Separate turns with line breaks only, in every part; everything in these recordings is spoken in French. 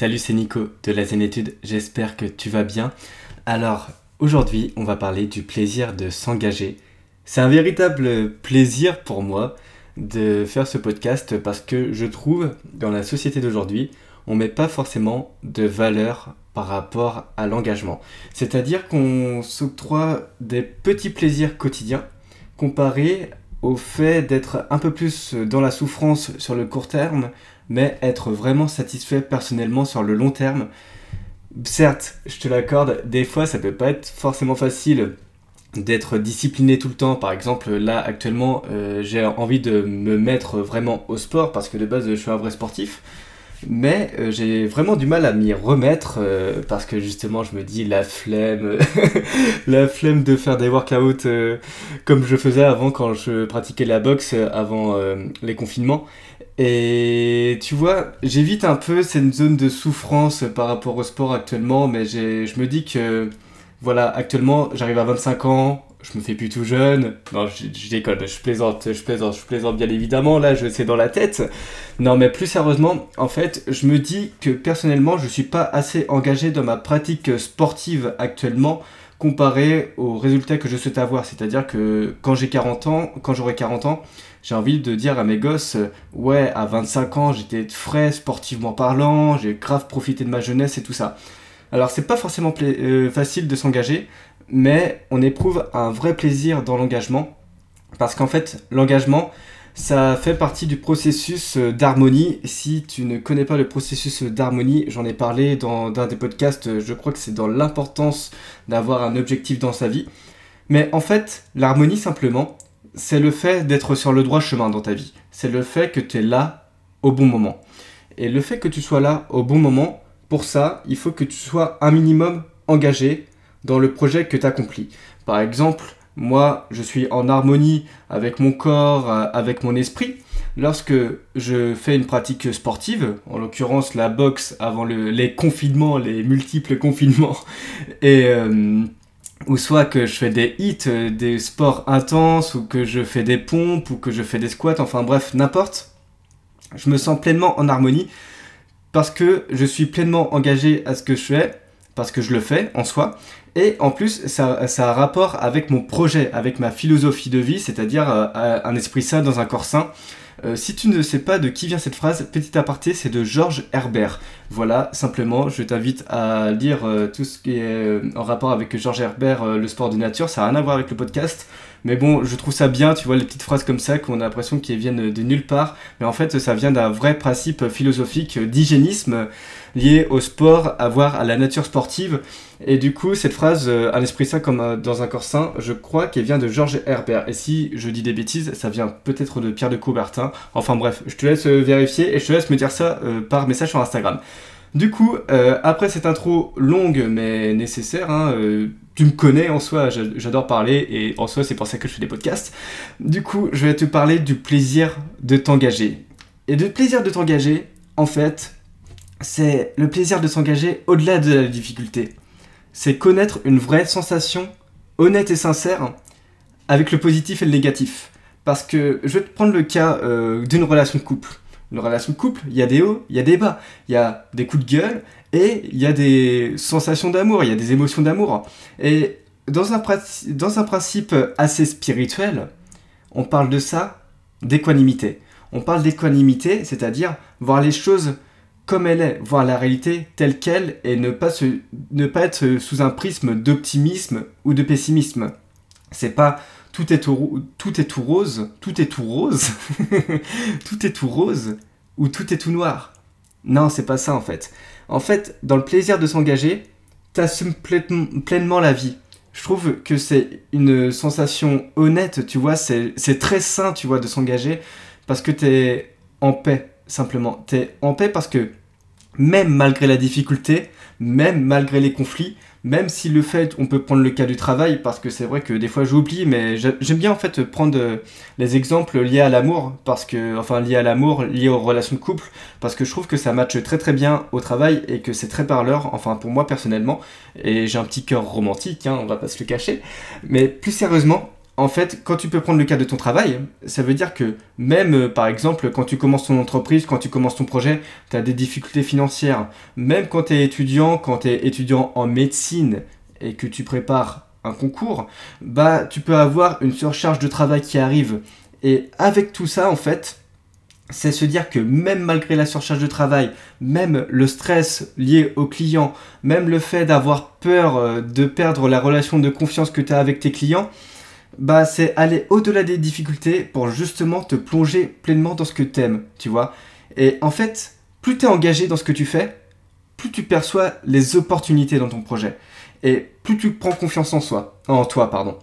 Salut, c'est Nico de la Zénétude, j'espère que tu vas bien. Alors, aujourd'hui, on va parler du plaisir de s'engager. C'est un véritable plaisir pour moi de faire ce podcast parce que je trouve, dans la société d'aujourd'hui, on met pas forcément de valeur par rapport à l'engagement. C'est-à-dire qu'on s'octroie des petits plaisirs quotidiens comparés au fait d'être un peu plus dans la souffrance sur le court terme, mais être vraiment satisfait personnellement sur le long terme. Certes, je te l'accorde, des fois ça peut pas être forcément facile d'être discipliné tout le temps. Par exemple, là actuellement, euh, j'ai envie de me mettre vraiment au sport parce que de base je suis un vrai sportif. Mais euh, j'ai vraiment du mal à m'y remettre euh, parce que justement je me dis la flemme, la flemme de faire des workouts euh, comme je faisais avant quand je pratiquais la boxe avant les confinements. Et tu vois, j'évite un peu cette zone de souffrance par rapport au sport actuellement, mais je me dis que voilà, actuellement j'arrive à 25 ans, je me fais plus tout jeune. Non, je, déconne, je plaisante, je plaisante, je plaisante bien évidemment. Là, je sais dans la tête. Non, mais plus sérieusement, en fait, je me dis que personnellement, je suis pas assez engagé dans ma pratique sportive actuellement comparé aux résultats que je souhaite avoir. C'est-à-dire que quand j'ai 40 ans, quand j'aurai 40 ans, j'ai envie de dire à mes gosses, ouais, à 25 ans, j'étais frais sportivement parlant, j'ai grave profité de ma jeunesse et tout ça. Alors, c'est pas forcément euh, facile de s'engager, mais on éprouve un vrai plaisir dans l'engagement, parce qu'en fait, l'engagement, ça fait partie du processus euh, d'harmonie. Si tu ne connais pas le processus d'harmonie, j'en ai parlé dans un des podcasts, je crois que c'est dans l'importance d'avoir un objectif dans sa vie. Mais en fait, l'harmonie simplement, c'est le fait d'être sur le droit chemin dans ta vie. C'est le fait que tu es là au bon moment. Et le fait que tu sois là au bon moment, pour ça, il faut que tu sois un minimum engagé, dans le projet que tu accomplis. Par exemple, moi, je suis en harmonie avec mon corps, euh, avec mon esprit. Lorsque je fais une pratique sportive, en l'occurrence la boxe avant les confinements, les multiples confinements, et euh, ou soit que je fais des hits, euh, des sports intenses, ou que je fais des pompes, ou que je fais des squats, enfin bref, n'importe, je me sens pleinement en harmonie parce que je suis pleinement engagé à ce que je fais, parce que je le fais en soi, et en plus, ça, a rapport avec mon projet, avec ma philosophie de vie, c'est-à-dire euh, un esprit sain dans un corps sain. Euh, si tu ne sais pas de qui vient cette phrase, petit aparté, c'est de Georges Herbert. Voilà, simplement, je t'invite à lire euh, tout ce qui est en rapport avec Georges Herbert, le sport de nature. Ça n'a rien à voir avec le podcast. Mais bon, je trouve ça bien, tu vois, les petites phrases comme ça qu'on a l'impression qu'elles viennent de nulle part. Mais en fait, ça vient d'un vrai principe philosophique d'hygiénisme lié au sport, à voir à la nature sportive. Et du coup, cette phrase, euh, un esprit sain comme euh, dans un corps sain, je crois qu'elle vient de Georges Herbert. Et si je dis des bêtises, ça vient peut-être de Pierre de Coubertin. Enfin bref, je te laisse euh, vérifier et je te laisse me dire ça par message sur Instagram. Du coup, après cette intro longue mais nécessaire, hein, tu me connais en soi, j'adore parler et en soi c'est pour ça que je fais des podcasts. Du coup, je vais te parler du plaisir de t'engager. Et de plaisir de t'engager, en fait, c'est le plaisir de s'engager au-delà de la difficulté. C'est connaître une vraie sensation honnête et sincère avec le positif et le négatif. Parce que je vais te prendre le cas euh, d'une relation de couple. Une relation de couple, il y a des hauts, il y a des bas, il y a des coups de gueule et il y a des sensations d'amour, il y a des émotions d'amour. Et dans un, dans un principe assez spirituel, on parle de ça d'équanimité. On parle d'équanimité, c'est-à-dire voir les choses comme elle est, voir la réalité telle qu'elle et ne pas, se, ne pas être sous un prisme d'optimisme ou de pessimisme. C'est pas tout est tout, tout est tout rose, tout est tout rose, tout est tout rose ou tout est tout noir. Non, c'est pas ça en fait. En fait, dans le plaisir de s'engager, t'assumes pleinement la vie. Je trouve que c'est une sensation honnête, tu vois, c'est très sain, tu vois, de s'engager parce que t'es en paix, simplement. T'es en paix parce que même malgré la difficulté, même malgré les conflits, même si le fait, on peut prendre le cas du travail, parce que c'est vrai que des fois j'oublie, mais j'aime bien en fait prendre euh, les exemples liés à l'amour, parce que, enfin liés à l'amour, liés aux relations de couple, parce que je trouve que ça matche très très bien au travail et que c'est très parleur, enfin pour moi personnellement, et j'ai un petit cœur romantique, hein, on va pas se le cacher, mais plus sérieusement, en fait, quand tu peux prendre le cas de ton travail, ça veut dire que même, euh, par exemple, quand tu commences ton entreprise, quand tu commences ton projet, tu as des difficultés financières. Même quand tu es étudiant, quand tu es étudiant en médecine et que tu prépares un concours, bah tu peux avoir une surcharge de travail qui arrive. Et avec tout ça, en fait, c'est se dire que même malgré la surcharge de travail, même le stress lié au client, même le fait d'avoir peur euh, de perdre la relation de confiance que tu as avec tes clients, bah c'est aller au-delà des difficultés pour justement te plonger pleinement dans ce que tu aimes, tu vois. Et en fait, plus tu es engagé dans ce que tu fais, plus tu perçois les opportunités dans ton projet et plus tu prends confiance en soi, en toi, pardon.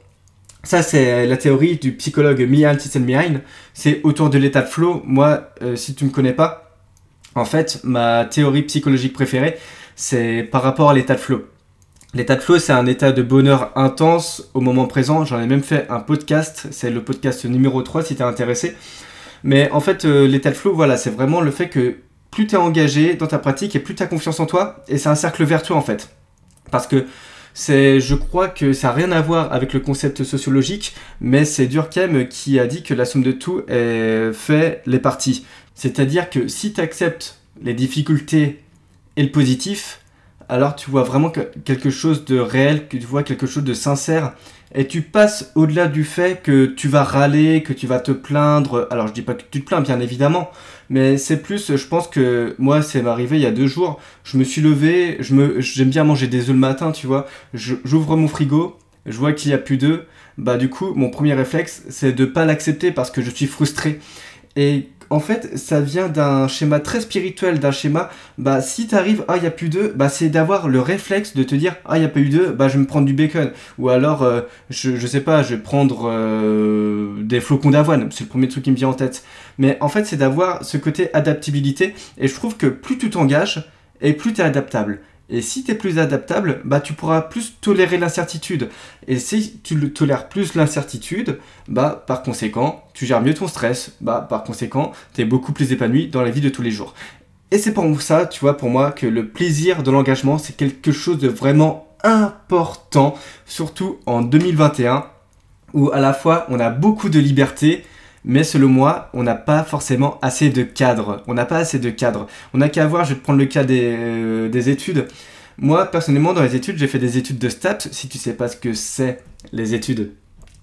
Ça, c'est la théorie du psychologue Mian Csikszentmihalyi. C'est autour de l'état de flow. Moi, euh, si tu me connais pas, en fait, ma théorie psychologique préférée, c'est par rapport à l'état de flow. L'état de flow, c'est un état de bonheur intense au moment présent. J'en ai même fait un podcast. C'est le podcast numéro 3 si tu es intéressé. Mais en fait, euh, l'état de flow, voilà, c'est vraiment le fait que plus tu es engagé dans ta pratique et plus tu as confiance en toi. Et c'est un cercle vertueux en fait. Parce que c'est, je crois que ça n'a rien à voir avec le concept sociologique, mais c'est Durkheim qui a dit que la somme de tout fait les parties. C'est-à-dire que si tu acceptes les difficultés et le positif, alors tu vois vraiment quelque chose de réel, que tu vois quelque chose de sincère, et tu passes au-delà du fait que tu vas râler, que tu vas te plaindre. Alors je dis pas que tu te plains, bien évidemment, mais c'est plus, je pense que moi, c'est arrivé il y a deux jours. Je me suis levé, j'aime bien manger des œufs le matin, tu vois. j'ouvre mon frigo, je vois qu'il y a plus d'œufs. Bah du coup, mon premier réflexe, c'est de pas l'accepter parce que je suis frustré. Et en fait, ça vient d'un schéma très spirituel, d'un schéma, bah si t'arrives, ah il y a plus d'œufs, bah c'est d'avoir le réflexe de te dire, ah il y a pas eu d'œufs, bah je vais me prendre du bacon, ou alors euh, je, je sais pas, je vais prendre euh, des flocons d'avoine, c'est le premier truc qui me vient en tête. Mais en fait, c'est d'avoir ce côté adaptabilité, et je trouve que plus tu t'engages, et plus tu es adaptable. Et si tu es plus adaptable, bah tu pourras plus tolérer l'incertitude. Et si tu tolères plus l'incertitude, bah par conséquent, tu gères mieux ton stress, bah par conséquent, tu es beaucoup plus épanoui dans la vie de tous les jours. Et c'est pour ça, tu vois, pour moi, que le plaisir de l'engagement, c'est quelque chose de vraiment important, surtout en 2021, où à la fois on a beaucoup de liberté, mais selon moi, on n'a pas forcément assez de cadres. On n'a pas assez de cadres. On n'a qu'à voir, je vais te prendre le cas des, euh, des études. Moi, personnellement, dans les études, j'ai fait des études de STAPS. Si tu sais pas ce que c'est, les études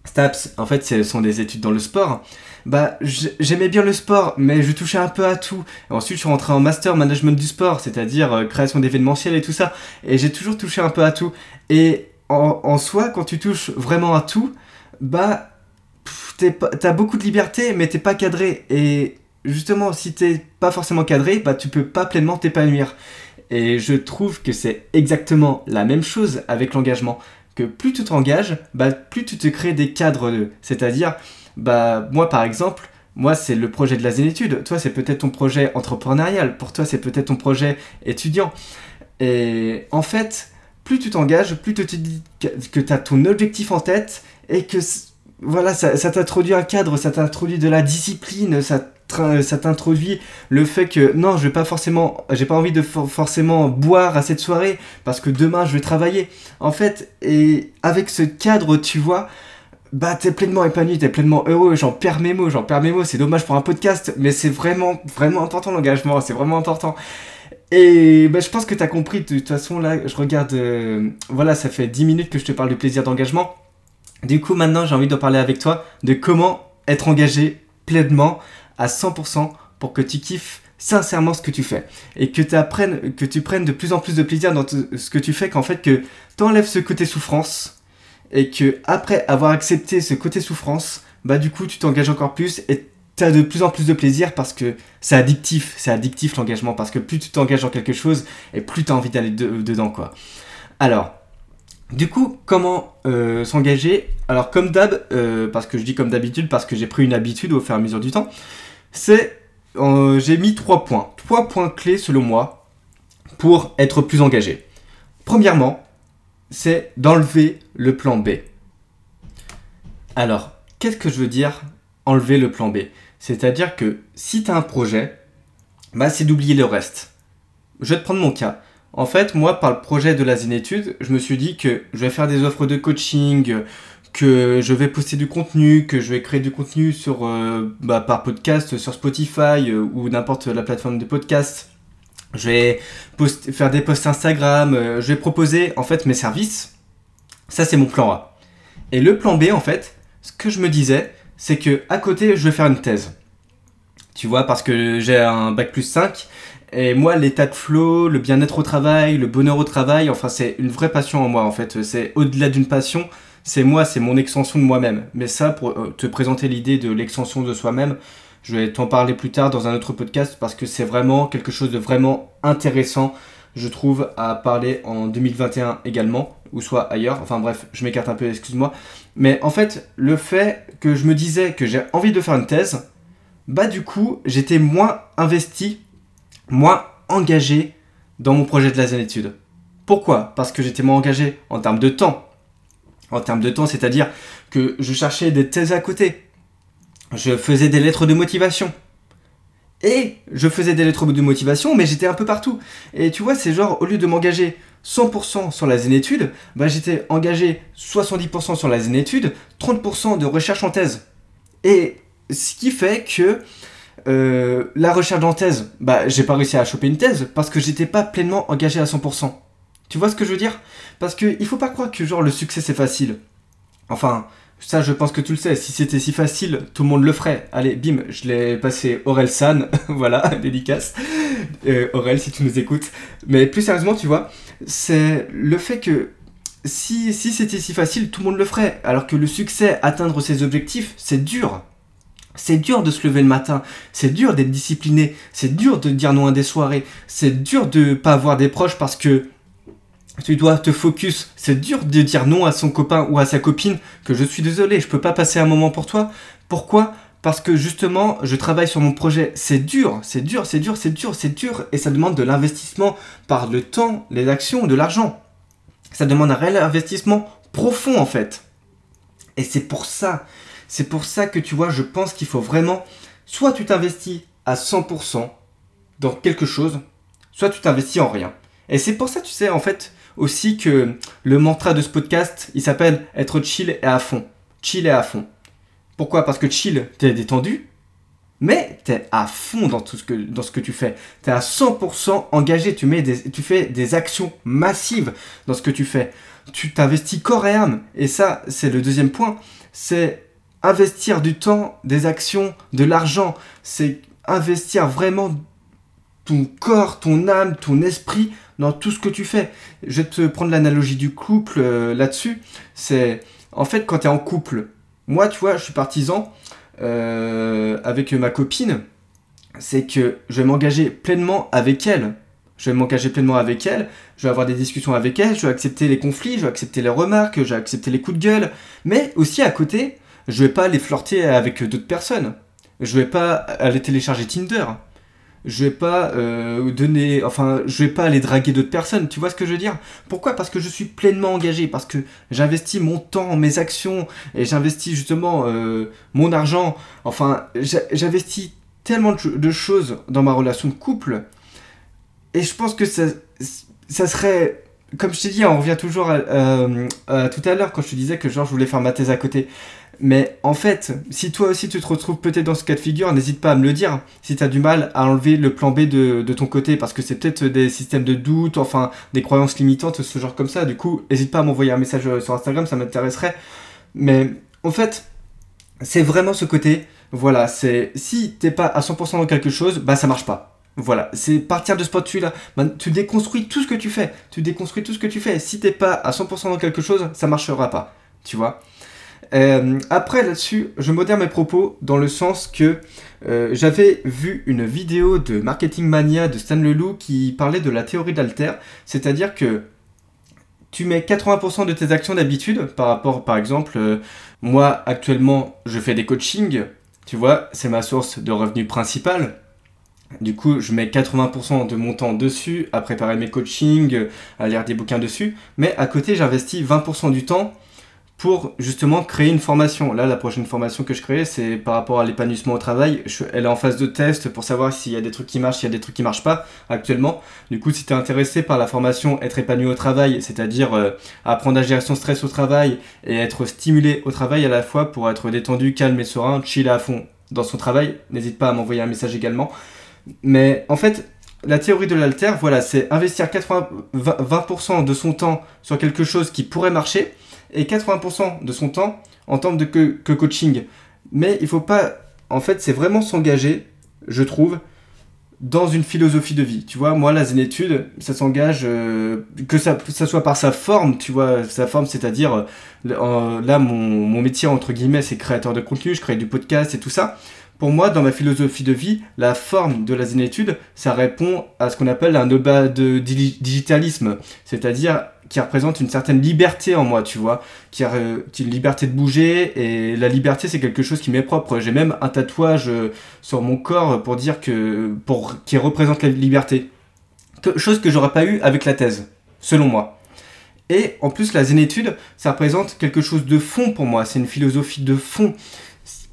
STAPS, en fait, ce sont des études dans le sport. Bah, j'aimais bien le sport, mais je touchais un peu à tout. ensuite, je suis rentré en master management du sport, c'est-à-dire euh, création d'événementiel et tout ça. Et j'ai toujours touché un peu à tout. Et en, en soi, quand tu touches vraiment à tout, bah, t'as beaucoup de liberté, mais t'es pas cadré. Et justement, si t'es pas forcément cadré, bah tu peux pas pleinement t'épanouir. Et je trouve que c'est exactement la même chose avec l'engagement. Que plus tu t'engages, bah plus tu te crées des cadres. C'est-à-dire, bah moi par exemple, moi c'est le projet de la zénitude. Toi c'est peut-être ton projet entrepreneurial. Pour toi c'est peut-être ton projet étudiant. Et en fait, plus tu t'engages, plus tu te dis que tu as ton objectif en tête et que voilà, ça, t'introduit un cadre, ça t'introduit de la discipline, ça, ça t'introduit le fait que non, je vais pas forcément, j'ai pas envie de forcément boire à cette soirée parce que demain je vais travailler. En fait, et avec ce cadre, tu vois, bah t'es pleinement épanoui, t'es pleinement heureux. J'en perds mes mots, j'en perds mes mots. C'est dommage pour un podcast, mais c'est vraiment, vraiment important l'engagement, c'est vraiment important. Et bah, je pense que t'as compris. De toute façon, là, je regarde. Euh, voilà, ça fait 10 minutes que je te parle du plaisir d'engagement. Du coup, maintenant, j'ai envie de parler avec toi de comment être engagé pleinement à 100% pour que tu kiffes sincèrement ce que tu fais et que, que tu prennes de plus en plus de plaisir dans ce que tu fais, qu'en fait que tu enlèves ce côté souffrance et que après avoir accepté ce côté souffrance, bah du coup tu t'engages encore plus et tu as de plus en plus de plaisir parce que c'est addictif, c'est addictif l'engagement parce que plus tu t'engages dans quelque chose et plus tu as envie d'aller dedans quoi. Alors, du coup, comment euh, s'engager? Alors, comme d'hab, euh, parce que je dis comme d'habitude, parce que j'ai pris une habitude au fur et à mesure du temps, c'est. J'ai mis trois points. Trois points clés, selon moi, pour être plus engagé. Premièrement, c'est d'enlever le plan B. Alors, qu'est-ce que je veux dire enlever le plan B? C'est-à-dire que si tu as un projet, bah, c'est d'oublier le reste. Je vais te prendre mon cas. En fait, moi, par le projet de la Zénétude, je me suis dit que je vais faire des offres de coaching, que je vais poster du contenu, que je vais créer du contenu sur, euh, bah, par podcast, sur Spotify euh, ou n'importe la plateforme de podcast. Je vais faire des posts Instagram, euh, je vais proposer en fait mes services. Ça c'est mon plan A. Et le plan B en fait, ce que je me disais, c'est que à côté je vais faire une thèse. Tu vois, parce que j'ai un bac plus 5 et moi, l'état de flow, le bien-être au travail, le bonheur au travail, enfin, c'est une vraie passion en moi, en fait. C'est au-delà d'une passion, c'est moi, c'est mon extension de moi-même. Mais ça, pour euh, te présenter l'idée de l'extension de soi-même, je vais t'en parler plus tard dans un autre podcast parce que c'est vraiment quelque chose de vraiment intéressant, je trouve, à parler en 2021 également, ou soit ailleurs. Enfin bref, je m'écarte un peu, excuse-moi. Mais en fait, le fait que je me disais que j'ai envie de faire une thèse, bah du coup, j'étais moins investi, moins engagé dans mon projet de la étude. Pourquoi? Parce que j'étais moins engagé en termes de temps, en termes de temps, c'est-à-dire que je cherchais des thèses à côté. Je faisais des lettres de motivation. Et je faisais des lettres de motivation, mais j'étais un peu partout. Et tu vois, c'est genre, au lieu de m'engager 100% sur la zénétude, bah, j'étais engagé 70% sur la zénétude, 30% de recherche en thèse. Et ce qui fait que euh, la recherche en thèse, bah, j'ai pas réussi à choper une thèse parce que j'étais pas pleinement engagé à 100%. Tu vois ce que je veux dire? Parce que il faut pas croire que genre le succès c'est facile. Enfin, ça je pense que tu le sais, si c'était si facile, tout le monde le ferait. Allez, bim, je l'ai passé Aurel San, voilà, dédicace. Euh, Aurel, si tu nous écoutes. Mais plus sérieusement, tu vois, c'est le fait que si, si c'était si facile, tout le monde le ferait. Alors que le succès, atteindre ses objectifs, c'est dur. C'est dur de se lever le matin, c'est dur d'être discipliné, c'est dur de dire non à des soirées, c'est dur de pas avoir des proches parce que tu dois te focus. C'est dur de dire non à son copain ou à sa copine que je suis désolé, je peux pas passer un moment pour toi. Pourquoi? Parce que justement, je travaille sur mon projet. C'est dur, c'est dur, c'est dur, c'est dur, c'est dur. Et ça demande de l'investissement par le temps, les actions, de l'argent. Ça demande un réel investissement profond en fait. Et c'est pour ça, c'est pour ça que tu vois, je pense qu'il faut vraiment, soit tu t'investis à 100% dans quelque chose, soit tu t'investis en rien. Et c'est pour ça, tu sais, en fait, aussi que le mantra de ce podcast, il s'appelle être chill et à fond. Chill et à fond. Pourquoi? Parce que chill, t'es détendu, mais t'es à fond dans ce que, dans ce tu fais. T'es à 100% engagé, tu, mets tu fais des actions massives dans ce que tu fais. Tu t'investis corps et âme. Et ça, c'est le deuxième point. C'est investir du temps, des actions, de l'argent. C'est investir vraiment ton corps, ton âme, ton esprit dans tout ce que tu fais. Je vais te prendre l'analogie du couple euh, là-dessus. C'est en fait quand tu es en couple. Moi, tu vois, je suis partisan euh, avec ma copine. C'est que je vais m'engager pleinement avec elle. Je vais m'engager pleinement avec elle. Je vais avoir des discussions avec elle. Je vais accepter les conflits. Je vais accepter les remarques. Je vais accepter les coups de gueule. Mais aussi à côté, je vais pas aller flirter avec d'autres personnes. Je vais pas aller télécharger Tinder je vais pas euh, donner, enfin, je vais pas aller draguer d'autres personnes. Tu vois ce que je veux dire? Pourquoi? Parce que je suis pleinement engagé, parce que j'investis mon temps, mes actions, et j'investis justement euh, mon argent. Enfin, j'investis tellement de choses dans ma relation de couple, et je pense que ça, ça serait comme je t'ai dit, on revient toujours à, tout à l'heure quand je te disais que genre je voulais faire ma thèse à côté. Mais en fait, si toi aussi tu te retrouves peut-être dans ce cas de figure, n'hésite pas à me le dire. Si tu as du mal à enlever le plan B de, de ton côté, parce que c'est peut-être des systèmes de doute, enfin des croyances limitantes, ce genre comme ça. Du coup, n'hésite pas à m'envoyer un message euh, sur Instagram, ça m'intéresserait. Mais en fait, c'est vraiment ce côté. Voilà, c'est si t'es pas à 100% dans quelque chose, bah ça marche pas. Voilà, c'est partir de ce point-là. tu déconstruis tout ce que tu fais. Tu déconstruis tout ce que tu fais. Si t'es pas à 100% dans quelque chose, ça marchera pas. Tu vois? Euh, après là-dessus, je modère mes propos dans le sens que euh, j'avais vu une vidéo de Marketing Mania de Stan Leloup qui parlait de la théorie d'Alter, c'est-à-dire que tu mets 80% de tes actions d'habitude par rapport, par exemple, euh, moi actuellement je fais des coachings, tu vois, c'est ma source de revenus principale. Du coup, je mets 80% de mon temps dessus, à préparer mes coachings, à lire des bouquins dessus. Mais à côté, j'investis 20% du temps pour justement créer une formation. Là, la prochaine formation que je crée, c'est par rapport à l'épanouissement au travail. elle est en phase de test pour savoir s'il y a des trucs qui marchent, s'il y a des trucs qui marchent pas actuellement. Du coup, si tu es intéressé par la formation être épanoui au travail, c'est-à-dire euh, apprendre à gérer son stress au travail et être stimulé au travail à la fois pour être détendu, calme et serein, chill à fond dans son travail, n'hésite pas à m'envoyer un message également. Mais en fait, la théorie de l'alter, voilà, c'est investir 80, 20% de son temps sur quelque chose qui pourrait marcher et 80% de son temps en termes de que, coaching. Mais il faut pas. En fait, c'est vraiment s'engager, je trouve, dans une philosophie de vie. Tu vois, moi, la zénétude, ça s'engage, euh, que ça, ça, soit par sa forme, tu vois, sa forme, c'est-à-dire, euh, là, mon, mon, métier, entre guillemets, c'est créateur de contenu, je crée du podcast et tout ça. Pour moi, dans ma philosophie de vie, la forme de la zénétude, ça répond à ce qu'on appelle un oba de digitalisme, c'est-à-dire qui représente une certaine liberté en moi, tu vois, qui a, une liberté de bouger, et la liberté c'est quelque chose qui m'est propre. J'ai même un tatouage euh, sur mon corps pour dire que, pour, qui représente la liberté. chose que j'aurais pas eu avec la thèse, selon moi. Et en plus, la zénétude, ça représente quelque chose de fond pour moi, c'est une philosophie de fond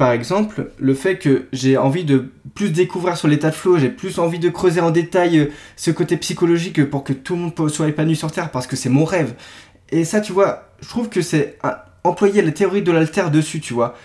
par exemple, le fait que j'ai envie de plus découvrir sur l'état de flow, j'ai plus envie de creuser en détail euh, ce côté psychologique pour que tout le monde soit épanoui sur Terre, parce que c'est mon rêve. Et ça, tu vois, je trouve que c'est employer la théorie de l'alter dessus, tu vois.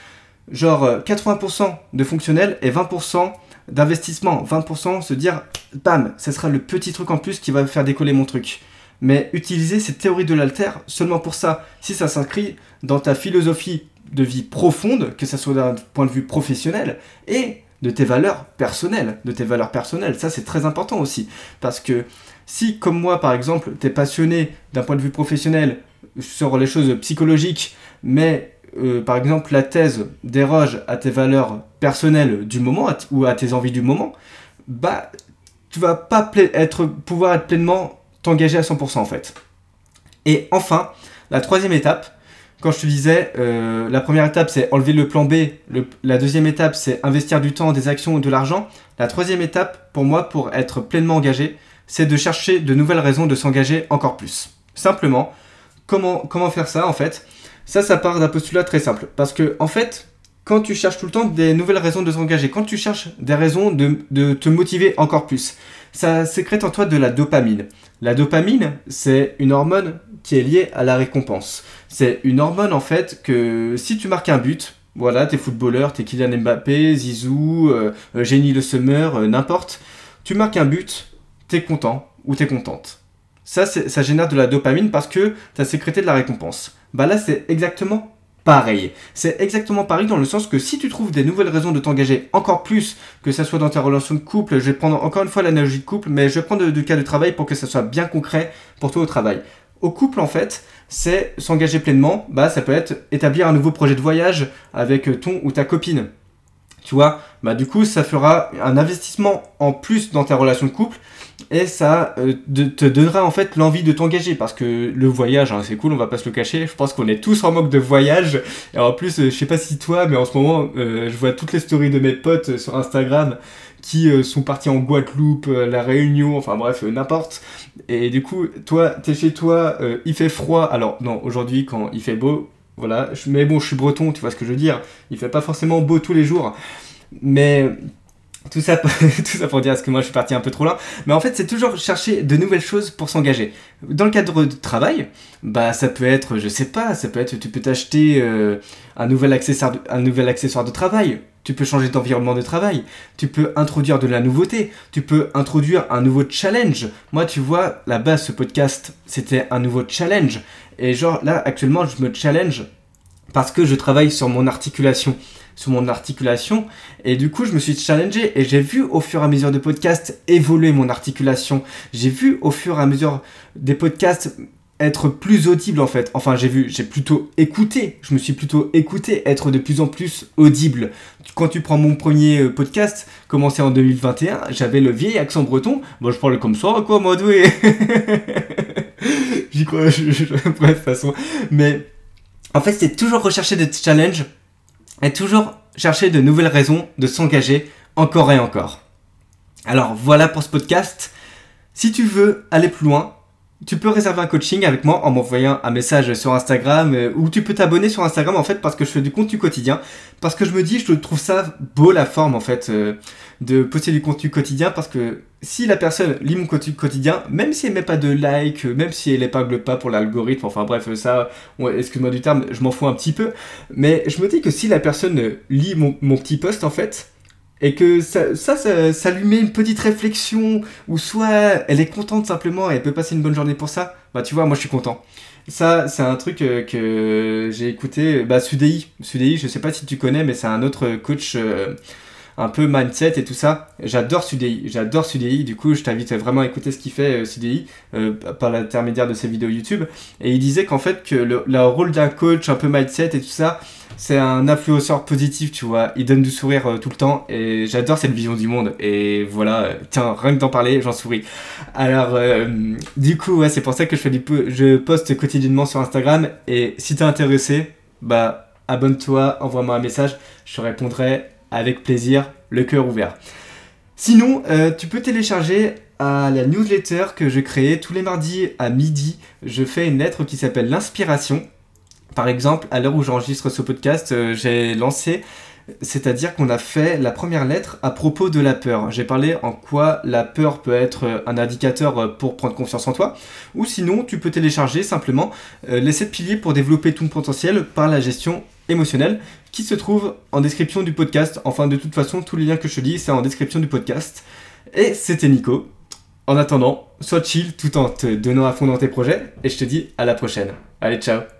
Genre 80% euh, de fonctionnel et 20% d'investissement. 20% se dire, bam, ce sera le petit truc en plus qui va faire décoller mon truc. Mais utiliser cette théorie de l'alter seulement pour ça, si ça s'inscrit dans ta philosophie de vie profonde, que ce soit d'un point de vue professionnel, et de tes valeurs personnelles, de tes valeurs personnelles. Ça, c'est très important aussi. Parce que si, comme moi, par exemple, tu es passionné d'un point de vue professionnel sur les choses psychologiques, mais euh, par exemple la thèse déroge à tes valeurs personnelles du moment ou à tes envies du moment, bah tu vas pas être, pouvoir être pleinement t'engager à 100% en fait. Et enfin, la troisième étape, quand je te disais, euh, la première étape c'est enlever le plan B, la deuxième étape c'est investir du temps, des actions ou de l'argent. La troisième étape pour moi, pour être pleinement engagé, c'est de chercher de nouvelles raisons de s'engager encore plus. Simplement, comment, comment faire ça en fait? Ça, ça part d'un postulat très simple. Parce que en fait, quand tu cherches tout le temps des nouvelles raisons de s'engager, quand tu cherches des raisons de, de te motiver encore plus, ça sécrète en toi de la dopamine. La dopamine, c'est une hormone qui est liée à la récompense. C'est une hormone en fait que si tu marques un but, voilà, t'es footballeur, t'es Kylian Mbappé, Zizou, euh, euh Génie Le Summer, euh, n'importe, tu marques un but, t'es content ou t'es contente. Ça, ça génère de la dopamine parce que t'as sécrété de la récompense. Bah là, c'est exactement pareil. C'est exactement pareil dans le sens que si tu trouves des nouvelles raisons de t'engager encore plus, que ça soit dans ta relation de couple, je vais prendre encore une fois l'analogie de couple, mais je vais prendre du cas de travail pour que ça soit bien concret pour toi au travail. Au couple, en fait, c'est s'engager pleinement. Bah, ça peut être établir un nouveau projet de voyage avec ton ou ta copine. Tu vois, bah du coup, ça fera un investissement en plus dans ta relation de couple et ça euh, te donnera en fait l'envie de t'engager parce que le voyage, hein, c'est cool, on va pas se le cacher. Je pense qu'on est tous en manque de voyage. Et en plus, euh, je sais pas si toi, mais en ce moment, euh, je vois toutes les stories de mes potes sur Instagram qui euh, sont partis en Guadeloupe, euh, la Réunion, enfin bref, euh, n'importe. Et du coup, toi, t'es chez toi, il fait froid. Alors, non, aujourd'hui, quand il fait beau, voilà. Mais bon, je suis breton, tu vois ce que je veux dire. Il fait pas forcément beau tous les jours. Mais tout ça, tout ça pour dire, parce que moi je suis parti un peu trop loin, mais en fait c'est toujours chercher de nouvelles choses pour s'engager. Dans le cadre de travail, bah ça peut être, je sais pas, ça peut être, tu peux t'acheter un, nouvel accessoire un nouvel accessoire de travail, tu peux changer d'environnement de travail, tu peux introduire de la nouveauté, tu peux introduire un nouveau challenge. Moi, tu vois, la base, ce podcast, c'était un nouveau challenge. Et genre, là, actuellement, je me challenge parce que je travaille sur mon articulation. Sur mon articulation. Et du coup, je me suis challengé et j'ai vu au fur et à mesure des podcasts évoluer mon articulation. J'ai vu au fur et à mesure des podcasts être plus audible en fait. Enfin, j'ai vu, j'ai plutôt écouté. Je me suis plutôt écouté être de plus en plus audible. Quand tu prends mon premier euh, podcast, commencé en 2021, j'avais le vieil accent breton. Moi, je parlais comme ça, quoi, moi, doué. J'y crois, je, je, bref, façon. Mais en fait, c'est toujours rechercher des challenges et toujours chercher de nouvelles raisons de s'engager encore et encore. Alors voilà pour ce podcast. Si tu veux aller plus loin, tu peux réserver un coaching avec moi en m'envoyant un message sur Instagram euh, ou tu peux t'abonner sur Instagram en fait parce que je fais du contenu quotidien. Parce que je me dis je trouve ça beau la forme en fait euh, de poster du contenu quotidien parce que si la personne lit mon contenu quotidien même si elle met pas de like même si elle épingle pas pour l'algorithme enfin bref ça excuse-moi du terme je m'en fous un petit peu. Mais je me dis que si la personne lit mon, mon petit post en fait et que ça, ça, ça, lui met une petite réflexion, ou soit elle est contente simplement et elle peut passer une bonne journée pour ça, bah tu vois, moi je suis content. Ça, c'est un truc euh, que j'ai écouté, bah Sudei, Sudei, je sais pas si tu connais, mais c'est un autre coach euh, un peu mindset et tout ça. J'adore Sudei, j'adore Sudei, du coup je t'invite vraiment écouter ce qu'il fait euh, par l'intermédiaire de ses vidéos YouTube. Et il disait qu'en fait que le, le rôle d'un coach un peu mindset et tout ça, c'est un influenceur positif, tu vois. Il donne du sourire euh, tout le temps et j'adore cette vision du monde. Et voilà, euh, tiens, rien que d'en parler, j'en souris. Alors, euh, du coup, ouais, c'est pour ça que je, fais je poste quotidiennement sur Instagram. Et si t'es intéressé, bah, abonne-toi, envoie-moi un message. Je te répondrai avec plaisir, le cœur ouvert. Sinon, tu peux télécharger à la newsletter que je crée tous les mardis à midi. Je fais une lettre qui s'appelle l'inspiration par exemple, à l'heure où j'enregistre ce podcast, euh, j'ai lancé, c'est-à-dire qu'on a fait la première lettre à propos de la peur. J'ai parlé en quoi la peur peut être euh, un indicateur euh, pour prendre confiance en toi, ou sinon tu peux télécharger simplement les 7 piliers pour développer ton potentiel par la gestion émotionnelle qui se trouve en description du podcast. Enfin, de toute façon, tous les liens que je te dis, c'est en description du podcast. Et c'était Nico. En attendant, sois chill tout en te donnant à fond dans tes projets et je te dis à la prochaine. Allez, ciao